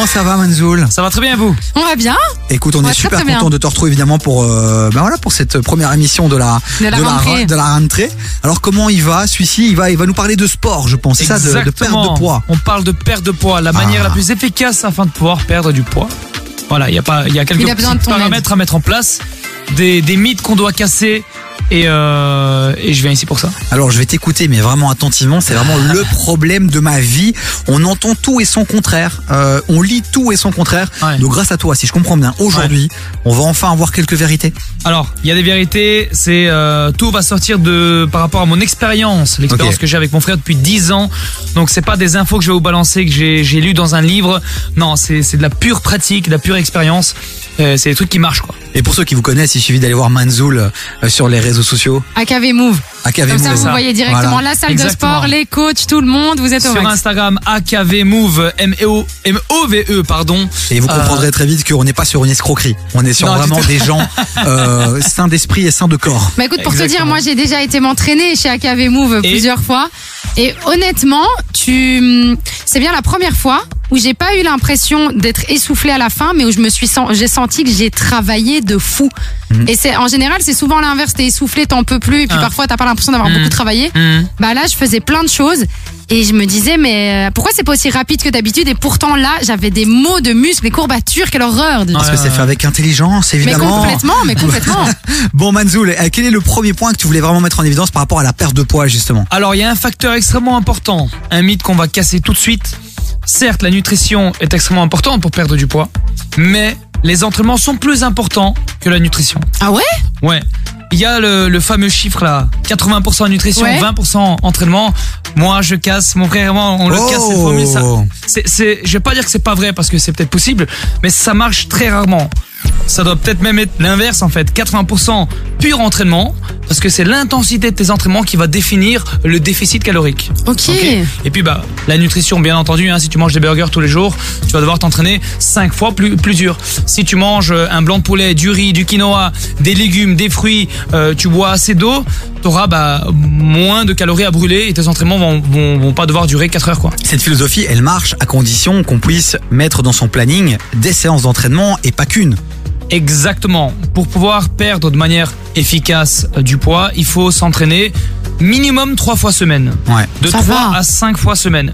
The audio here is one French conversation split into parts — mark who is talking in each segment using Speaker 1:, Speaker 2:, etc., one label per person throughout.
Speaker 1: Comment ça va Manzoul?
Speaker 2: Ça va très bien vous?
Speaker 3: On va bien
Speaker 1: Écoute, on est
Speaker 3: très,
Speaker 1: super
Speaker 3: très
Speaker 1: content de te retrouver évidemment pour euh, ben voilà pour cette première émission de la
Speaker 3: De la rentrée.
Speaker 1: de la rentrée. Alors comment il va? Celui-ci, il va il va nous parler de sport, je pense. C'est ça, de, de perte de poids.
Speaker 2: On parle de perte de poids, la manière
Speaker 1: Ah.
Speaker 2: la plus efficace afin de pouvoir perdre du poids. Voilà, il y a pas, il y a quelques
Speaker 3: Il a
Speaker 2: paramètres à mettre en place, des, des mythes qu'on doit casser, et, euh, et je viens ici pour ça.
Speaker 1: Alors je vais t'écouter, mais vraiment attentivement. C'est vraiment le problème de ma vie. On entend tout et son contraire. Euh, on lit tout et son contraire.
Speaker 2: Ouais.
Speaker 1: Donc grâce à toi, si je comprends bien, aujourd'hui, on va enfin avoir quelques vérités.
Speaker 2: Alors, il y a des vérités, c'est euh, tout va sortir de par rapport à mon expérience, l'expérience que j'ai avec mon frère depuis 10 ans. Donc c'est pas des infos que je vais vous balancer que j'ai lu dans un livre. Non, c'est c'est de la pure pratique, de la pure expérience. Euh, c'est des trucs qui marchent quoi.
Speaker 1: Et pour ceux qui vous connaissent, il suffit d'aller voir Manzoul euh, sur les réseaux sociaux.
Speaker 3: AKV Move.
Speaker 1: AKV
Speaker 3: Comme ça,
Speaker 1: Move.
Speaker 3: vous
Speaker 2: ça.
Speaker 3: voyez directement
Speaker 1: Voilà.
Speaker 3: la salle
Speaker 2: Exactement.
Speaker 3: de sport, les coachs, tout le monde. Vous êtes au
Speaker 2: Sur
Speaker 3: max.
Speaker 2: Instagram, AKV Move, M-O- M-O-V-E, pardon.
Speaker 1: Et vous
Speaker 2: Euh,
Speaker 1: comprendrez très vite qu'on n'est pas sur une escroquerie. On est sur
Speaker 2: Non,
Speaker 1: vraiment des gens euh, sains d'esprit et sains de corps.
Speaker 3: Bah écoute, pour te dire, moi j'ai déjà été m'entraîner chez AKV Move
Speaker 2: Et
Speaker 3: plusieurs fois. Et honnêtement, tu, c'est bien la première fois où j'ai pas eu l'impression d'être essoufflée à la fin, mais où je me suis, sen- j'ai senti que j'ai travaillé de fou.
Speaker 2: Mhm.
Speaker 3: Et c'est en général, c'est souvent l'inverse. T'es essoufflé, t'en peux plus, et puis
Speaker 2: Ah.
Speaker 3: parfois t'as pas l'impression d'avoir
Speaker 2: Mhm.
Speaker 3: beaucoup travaillé.
Speaker 2: Mhm.
Speaker 3: Bah là, je faisais plein de choses. Et je me disais, mais euh, pourquoi c'est pas aussi rapide que d'habitude? Et pourtant là, j'avais des mots de muscles, des courbatures, quelle horreur de-
Speaker 1: Parce
Speaker 2: Ouais,
Speaker 1: que c'est fait avec intelligence,
Speaker 3: Mais
Speaker 1: évidemment.
Speaker 3: complètement, mais complètement.
Speaker 1: Bon Manzoul, euh, quel est le premier point que tu voulais vraiment mettre en évidence par rapport à la perte de poids justement?
Speaker 2: Alors, il y a un facteur extrêmement important, un mythe qu'on va casser tout de suite. Certes, la nutrition est extrêmement importante pour perdre du poids, mais les entraînements sont plus importants que la nutrition.
Speaker 3: ah ouais?
Speaker 2: Ouais. Il y a le, le fameux chiffre là, 80% nutrition,
Speaker 3: Ouais.
Speaker 2: 20% entraînement. Moi, je casse, mon frère et moi, on le casse cette formule. Ça, c'est, c'est, je vais pas dire que c'est pas vrai parce que c'est peut-être possible, mais ça marche très rarement. Ça doit peut-être même être l'inverse en fait, 80% pur entraînement, parce que c'est l'intensité de tes entraînements qui va définir le déficit calorique.
Speaker 3: Ok.
Speaker 2: Et puis bah la nutrition bien entendu hein, si tu manges des burgers tous les jours, tu vas devoir t'entraîner 5 fois plus plus dur. Si tu manges euh, un blanc de poulet, du riz, du quinoa, des légumes, des fruits, euh, tu bois assez d'eau, tu auras bah, moins de calories à brûler et tes entraînements vont, vont, vont pas devoir durer 4 heures quoi.
Speaker 1: Cette philosophie, elle marche à condition qu'on puisse mettre dans son planning des séances d'entraînement et pas qu'une.
Speaker 2: Exactement. Pour pouvoir perdre de manière efficace euh, du poids, il faut s'entraîner minimum 3 fois semaine.
Speaker 1: Ouais.
Speaker 2: de
Speaker 3: Ça
Speaker 2: 3
Speaker 3: va.
Speaker 2: à 5 fois semaine.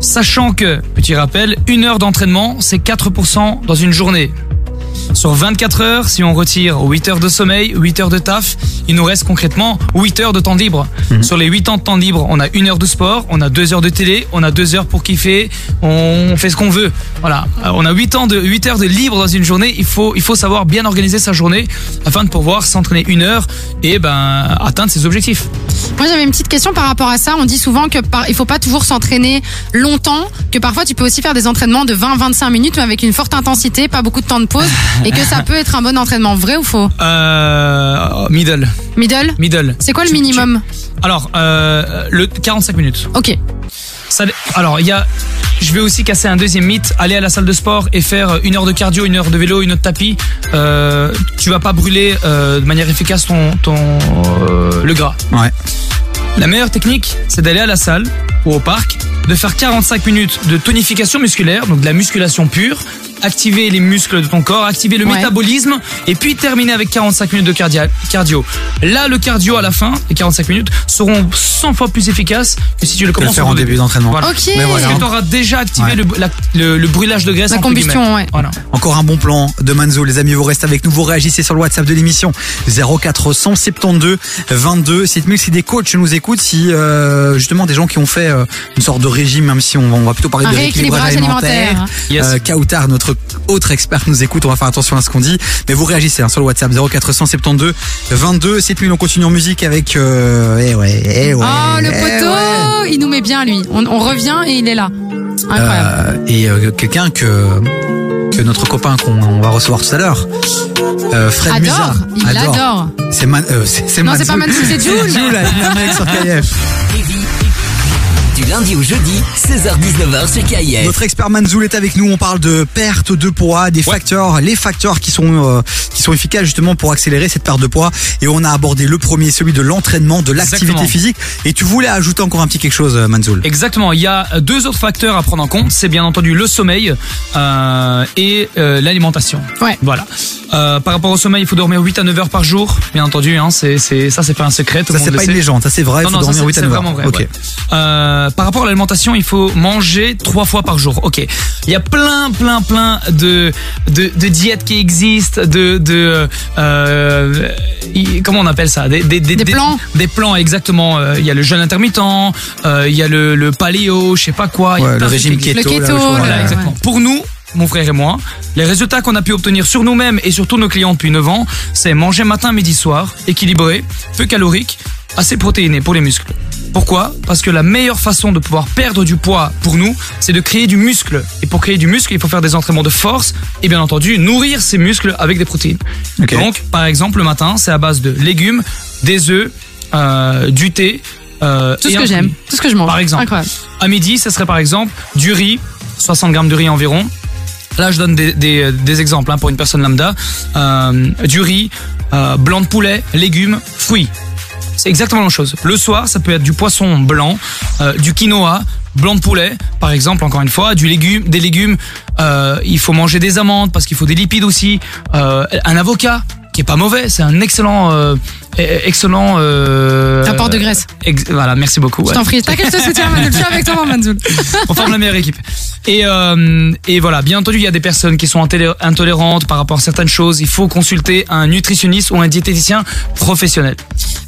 Speaker 2: Sachant que, petit rappel, une heure d'entraînement, c'est 4% dans une journée. Sur 24 heures, si on retire 8 heures de sommeil, 8 heures de taf, il nous reste concrètement 8 heures de temps libre. Sur les 8 ans de temps libre, on a une heure de sport, on a 2 heures de télé, on a 2 heures pour kiffer, on fait ce qu'on veut. Voilà. Euh, On a 8 ans de 8 heures de libre dans une journée, il faut il faut savoir bien organiser sa journée afin de pouvoir s'entraîner une heure et ben atteindre ses objectifs.
Speaker 3: Moi, j'avais une petite question par rapport à ça. On dit souvent que par, il faut pas toujours s'entraîner longtemps, que parfois tu peux aussi faire des entraînements de 20-25 minutes, mais avec une forte intensité, pas beaucoup de temps de pause, et que ça peut être un bon entraînement. Vrai ou faux
Speaker 2: Euh, middle.
Speaker 3: Middle
Speaker 2: Middle.
Speaker 3: C'est quoi le
Speaker 2: Tu-
Speaker 3: minimum
Speaker 2: alors, euh, le 45 minutes.
Speaker 3: Ok.
Speaker 2: Ça, alors, il y a. Je vais aussi casser un deuxième mythe. Aller à la salle de sport et faire une heure de cardio, une heure de vélo, une heure de tapis. Euh, tu vas pas brûler euh, de manière efficace ton, ton euh, le gras.
Speaker 1: Ouais.
Speaker 2: La meilleure technique, c'est d'aller à la salle ou au parc, de faire 45 minutes de tonification musculaire, donc de la musculation pure, activer les muscles de ton corps, activer le
Speaker 3: Ouais.
Speaker 2: métabolisme, et puis terminer avec 45 minutes de cardio. Là, le cardio à la fin, les 45 minutes, seront 100 fois plus efficaces que si tu le
Speaker 1: Que le
Speaker 2: commences
Speaker 1: faire en début d'entraînement.
Speaker 2: Voilà.
Speaker 3: Ok.
Speaker 1: Mais voilà.
Speaker 2: Parce que tu auras déjà activé
Speaker 1: Ouais.
Speaker 2: le, la- le- le brûlage de graisse.
Speaker 3: La combustion, ouais.
Speaker 2: Voilà.
Speaker 1: Encore un bon plan de Manzo, les amis, vous restez avec nous, vous réagissez sur le WhatsApp de l'émission 0472 22 7000 si des coachs nous écoutent, si euh, justement des gens qui ont fait euh, une sorte de régime, même si on, on va plutôt parler
Speaker 3: Un
Speaker 1: de rééquilibrage
Speaker 3: rééquilibrage
Speaker 1: alimentaire.
Speaker 3: alimentaire.
Speaker 2: Yes.
Speaker 1: Euh, Kautar, notre autre expert nous écoute, on va faire attention à ce qu'on dit, mais vous réagissez hein, sur le WhatsApp 0472 22 7000 on continue en musique avec euh, eh ouais, eh ouais,
Speaker 3: Oh, le
Speaker 1: eh
Speaker 3: poteau
Speaker 1: ouais.
Speaker 3: Il nous met bien, lui. On, on revient et il est là. Incroyable.
Speaker 1: Euh, et euh, quelqu'un que que notre copain qu'on on va recevoir tout à l'heure, euh, Fred
Speaker 3: adore.
Speaker 1: Musa,
Speaker 3: Il adore.
Speaker 1: C'est Man, euh, c'est c'est
Speaker 3: Non, c'est pas Mansour, c'est Jules.
Speaker 1: Jules sur KF.
Speaker 4: Du lundi au jeudi, 16h-19h sur KIF.
Speaker 1: Notre expert Manzoul est avec nous. On parle de perte de poids, des facteurs, les facteurs qui sont euh, qui sont efficaces justement pour accélérer cette perte de poids. Et on a abordé le premier, celui de l'entraînement, de l'activité physique. Et tu voulais ajouter encore un petit quelque chose, euh, Manzoul.
Speaker 2: Exactement. Il y a deux autres facteurs à prendre en compte. C'est bien entendu le sommeil euh, et euh, l'alimentation.
Speaker 3: Ouais.
Speaker 2: Voilà. Euh, par rapport au sommeil, il faut dormir 8 à 9 heures par jour. Bien entendu, hein, c'est, ça c'est pas un secret. Tout
Speaker 1: Ça c'est pas une légende, ça c'est vrai. Il
Speaker 2: Non,
Speaker 1: faut
Speaker 2: non, ça,
Speaker 1: dormir
Speaker 2: c'est-
Speaker 1: 8 à
Speaker 2: c'est
Speaker 1: 9 heures.
Speaker 2: vraiment vrai.
Speaker 1: Ok.
Speaker 2: ouais. Euh, par rapport à l'alimentation, il faut manger trois fois par jour. Ok. Il y a plein, plein, plein de de, de diètes qui existent, de de euh, y- comment on appelle ça, des des,
Speaker 3: Des plans.
Speaker 2: des plans exactement. Euh, Il y a le jeûne intermittent, euh, il y a le, le paléo, je sais pas quoi. il y a
Speaker 1: Ouais, le régime keto.
Speaker 3: Le keto,
Speaker 2: Voilà,
Speaker 1: ouais.
Speaker 2: exactement. Pour nous, mon frère et moi, les résultats qu'on a pu obtenir sur nous-mêmes et sur tous nos clients depuis 9 ans, c'est manger matin, midi, soir, équilibré, peu calorique, assez protéiné pour les muscles. Pourquoi? Parce que la meilleure façon de pouvoir perdre du poids pour nous, c'est de créer du muscle. Et pour créer du muscle, il faut faire des entraînements de force et bien entendu nourrir ces muscles avec des protéines. Donc, par exemple, le matin, c'est à base de légumes, des œufs, euh, du thé. euh,
Speaker 3: Tout ce que j'aime, tout ce que je mange.
Speaker 2: Par exemple.
Speaker 3: Incroyable.
Speaker 2: À midi, ça serait par exemple du riz, 60 grammes de riz environ. Là, je donne des, des, des exemples hein, pour une personne lambda. Euh, du riz, euh, blanc de poulet, légumes, fruits. C'est exactement la même chose. Le soir, ça peut être du poisson blanc, euh, du quinoa, blanc de poulet, par exemple, encore une fois, du légume, des légumes. Euh, il faut manger des amandes parce qu'il faut des lipides aussi. Euh, un avocat, qui est pas mauvais, c'est un excellent, euh, excellent. Euh,
Speaker 3: Apport de graisse.
Speaker 2: ex- voilà, merci beaucoup.
Speaker 3: Je t'en prie. T'inquiète, je te soutiens, Manzoul. Je suis avec toi, Manzoul.
Speaker 2: On forme la meilleure équipe. Et, euh, et voilà, bien entendu, il y a des personnes qui sont intolé- intolérantes par rapport à certaines choses. Il faut consulter un nutritionniste ou un diététicien professionnel.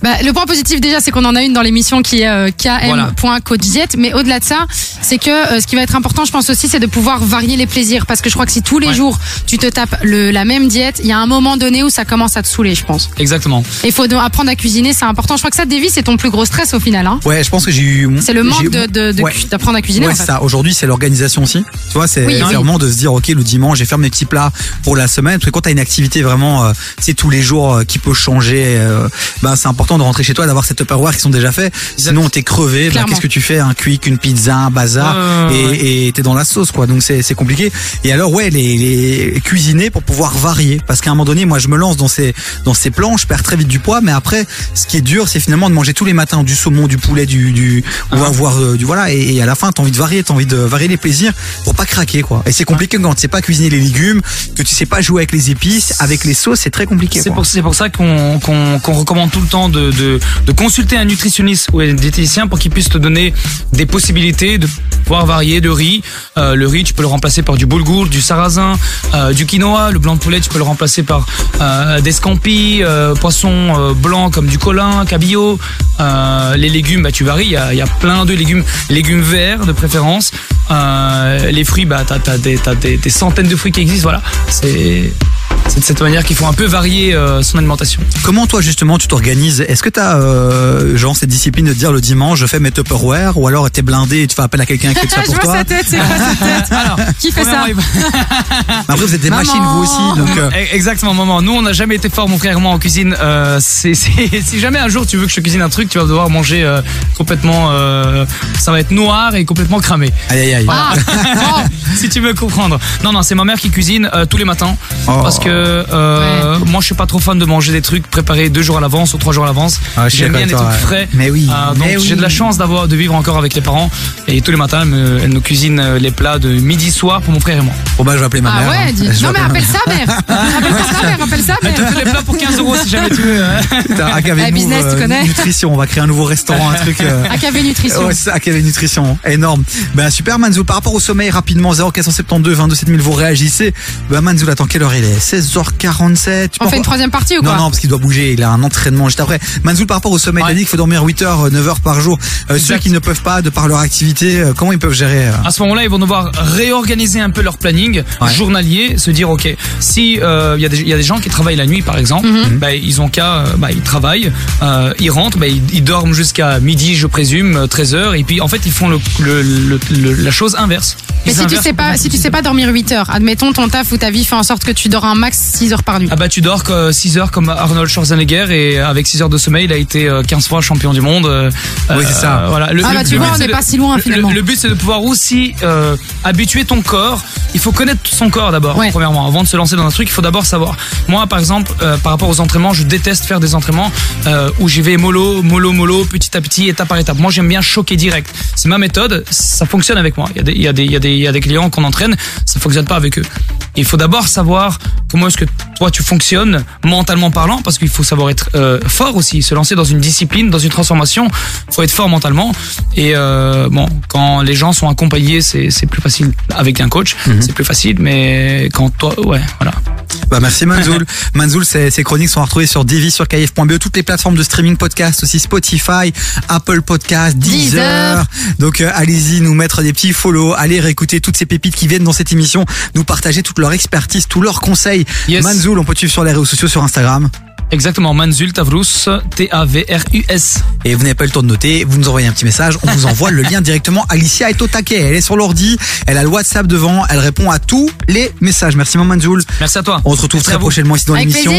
Speaker 3: Bah, le point positif déjà, c'est qu'on en a une dans l'émission qui est euh,
Speaker 2: Voilà.
Speaker 3: km.coachdiet. Mais au-delà de ça, c'est que euh, ce qui va être important, je pense aussi, c'est de pouvoir varier les plaisirs. Parce que je crois que si tous les
Speaker 2: Ouais.
Speaker 3: jours tu te tapes le, la même diète, il y a un moment donné où ça commence à te saouler, je pense.
Speaker 2: Exactement.
Speaker 3: Et il faut donc apprendre à cuisiner, c'est important. Je crois que ça, Davy, c'est ton plus gros stress au final. Hein.
Speaker 1: Ouais, je pense que j'ai eu.
Speaker 3: C'est le manque de, de, de
Speaker 1: Ouais.
Speaker 3: cu- d'apprendre à cuisiner.
Speaker 1: Ouais,
Speaker 3: en
Speaker 1: c'est
Speaker 3: fait.
Speaker 1: ça. Aujourd'hui, c'est l'organisation Tu vois, c'est
Speaker 3: Oui,
Speaker 1: vraiment de se dire, ok, le dimanche, j'ai fait mes petits plats pour la semaine. Parce que quand t'as une activité vraiment, euh, c'est tous les jours euh, qui peut changer. Euh, ben, c'est important de rentrer chez toi, d'avoir cette Tupperware qui sont déjà faits. Sinon, t'es crevé. Ben. Qu'est-ce que tu fais? Un quick, une pizza, un bazar,
Speaker 2: ouais.
Speaker 1: et t'es dans la sauce, quoi. Donc c'est c'est compliqué. Et alors, ouais, les, les cuisiner pour pouvoir varier. Parce qu'à un moment donné, moi, je me lance dans ces dans ces plans, je perds très vite du poids. Mais après, ce qui est dur, c'est finalement de manger tous les matins du saumon, du poulet, du du on va
Speaker 2: Ah.
Speaker 1: voir euh, du voilà. Et, et à la fin, t'as envie de varier, t'as envie de varier les plaisirs pour pas craquer, quoi. Et c'est compliqué quand tu sais pas cuisiner les légumes, que tu sais pas jouer avec les épices, avec les sauces, c'est très compliqué.
Speaker 2: C'est pour, ça qu'on recommande tout le temps de, de, de consulter un nutritionniste ou un diététicien pour qu'il puisse te donner des possibilités de pouvoir varier de riz. Euh, le riz, tu peux le remplacer par du boulgour, du sarrasin, euh, du quinoa. Le blanc de poulet, tu peux le remplacer par euh, des scampis, poissons blancs comme du colin, cabillaud. Les légumes, bah, tu varies. Il y a, il y a plein de légumes, légumes verts de préférence. Euh, les fruits, bah, t'as, t'as, des, t'as des, des centaines de fruits qui existent. Voilà, c'est c'est de cette manière qu'il faut un peu varier euh, son alimentation.
Speaker 1: Comment toi justement tu t'organises? Est-ce que t'as euh, genre cette discipline de dire le dimanche je fais mes Tupperware ou alors t'es blindé et tu fais appel à quelqu'un qui fait ça
Speaker 3: je
Speaker 1: pour
Speaker 3: vois
Speaker 1: toi?
Speaker 3: sa tête, c'est quoi sa tête?
Speaker 2: Alors,
Speaker 3: Qui fait ça?
Speaker 1: Après vous êtes des
Speaker 3: Maman.
Speaker 1: machines vous aussi donc euh,
Speaker 2: Eh, Exactement, maman. Nous, on n'a jamais été fort, mon frère et moi, en cuisine. Euh, c'est, c'est- si jamais un jour tu veux que je te cuisine un truc, tu vas devoir manger euh, complètement. euh, ça va être noir et complètement cramé.
Speaker 1: aïe aïe aïe.
Speaker 3: Ah.
Speaker 2: si tu veux comprendre. Non, non, c'est ma mère qui cuisine euh, tous les matins.
Speaker 1: Oh.
Speaker 2: Parce que euh, moi, je suis pas trop fan de manger des trucs préparés deux jours à l'avance ou trois jours à l'avance.
Speaker 1: Ah,
Speaker 2: J'aime bien
Speaker 1: avec
Speaker 2: trucs frais.
Speaker 1: Mais oui.
Speaker 2: Euh, donc j'ai de la chance d'avoir de vivre encore avec les parents et tous les matins elle, me- elle nous cuisine euh, les plats de midi soir pour mon frère et moi.
Speaker 1: Bon bah je vais appeler ma
Speaker 3: Ah
Speaker 1: mère.
Speaker 3: ouais,
Speaker 1: hein.
Speaker 3: dis. Non mais appelle ça mère. Appelle ça mère, appelle
Speaker 2: te
Speaker 3: mère.
Speaker 2: fait les plats pour 15 euros si jamais tu veux. hein.
Speaker 1: Putain, AKV Move,
Speaker 3: business, tu
Speaker 1: euh,
Speaker 3: connais
Speaker 1: Nutrition, on va créer un nouveau restaurant, un truc. euh,
Speaker 3: AKV Nutrition.
Speaker 1: Ouais, c'est AKV Nutrition, énorme. Ben super Manzou, par rapport au sommeil rapidement 0472 22 7000 vous réagissez. Ben Manzou, attends quelle heure il est? 16h47. Tu
Speaker 3: On fait une troisième partie ou
Speaker 1: Non,
Speaker 3: quoi?
Speaker 1: Non, parce qu'il doit bouger, il a un entraînement juste après. Manzoul, par rapport au sommeil,
Speaker 2: Ouais.
Speaker 1: il a dit qu'il faut dormir 8 heures, 9 heures par jour. Euh, ceux qui ne peuvent pas, de par leur activité, euh, comment ils peuvent gérer euh?
Speaker 2: À ce moment-là, ils vont devoir réorganiser un peu leur planning
Speaker 1: Ouais.
Speaker 2: journalier, se dire ok, si euh, il y, a des- il y a des gens qui travaillent la nuit par exemple, bah, ils ont qu'à, euh, bah, ils travaillent, euh, ils rentrent, bah, ils, ils dorment jusqu'à midi, je présume, 13 heures, et puis en fait ils font le, le- le- le- la chose inverse.
Speaker 3: Mais tu sais pas, si tu sais pas dormir 8 heures, admettons ton taf ou ta vie fait en sorte que tu dors un max 6 heures par nuit.
Speaker 2: Ah bah tu dors 6 heures comme Arnold Schwarzenegger et avec 6 heures de sommeil il a été euh, 15 fois champion du monde. euh,
Speaker 1: Oui, c'est ça.
Speaker 2: euh, Voilà. Le,
Speaker 3: Ah
Speaker 2: le-
Speaker 3: bah tu
Speaker 2: le
Speaker 3: vois, on
Speaker 2: c'est
Speaker 3: n'est pas si loin
Speaker 2: le-
Speaker 3: finalement.
Speaker 2: Le, but c'est de pouvoir aussi euh, habituer ton corps. Il faut connaître son corps d'abord,
Speaker 3: Ouais.
Speaker 2: premièrement. Avant de se lancer dans un truc, il faut d'abord savoir. Moi par exemple, euh, par rapport aux entraînements, je déteste faire des entraînements euh, où j'y vais mollo, mollo, mollo, petit à petit, étape par étape. Moi j'aime bien choquer direct. C'est ma méthode, ça fonctionne avec moi. Il y a des, il y a des, il y a des, il y a des qu'on entraîne, ça fonctionne pas avec eux. Il faut d'abord savoir comment est-ce que toi tu fonctionnes mentalement parlant, parce qu'il faut savoir être euh, fort aussi, se lancer dans une discipline, dans une transformation. Il faut être fort mentalement. Et euh, bon, quand les gens sont accompagnés, c'est c'est plus facile avec un coach, c'est plus facile. Mais quand toi, ouais, voilà.
Speaker 1: Bah merci Manzoul. Manzoul, ses, ses chroniques sont retrouvées sur Divi sur KF.be, toutes les plateformes de streaming podcast aussi Spotify, Apple Podcast, Deezer.
Speaker 3: Deezer.
Speaker 1: Donc euh, allez-y nous mettre des petits follow, allez réécouter toutes ces pépites qui viennent dans cette émission, nous partager toute leur expertise, tous leurs conseils.
Speaker 2: Yes.
Speaker 1: Manzoul, on peut te suivre sur les réseaux sociaux sur Instagram.
Speaker 2: Exactement, Manzul Tavrus, T-A-V-R-U-S.
Speaker 1: Et vous n'avez pas eu le temps de noter, vous nous envoyez un petit message, on vous envoie le lien directement. Alicia est au taquet, elle est sur l'ordi, elle a le WhatsApp devant, elle répond à tous les messages. Merci Maman Manzoul.
Speaker 2: Merci à toi.
Speaker 1: On se retrouve
Speaker 2: Merci
Speaker 1: très prochainement ici dans l'émission.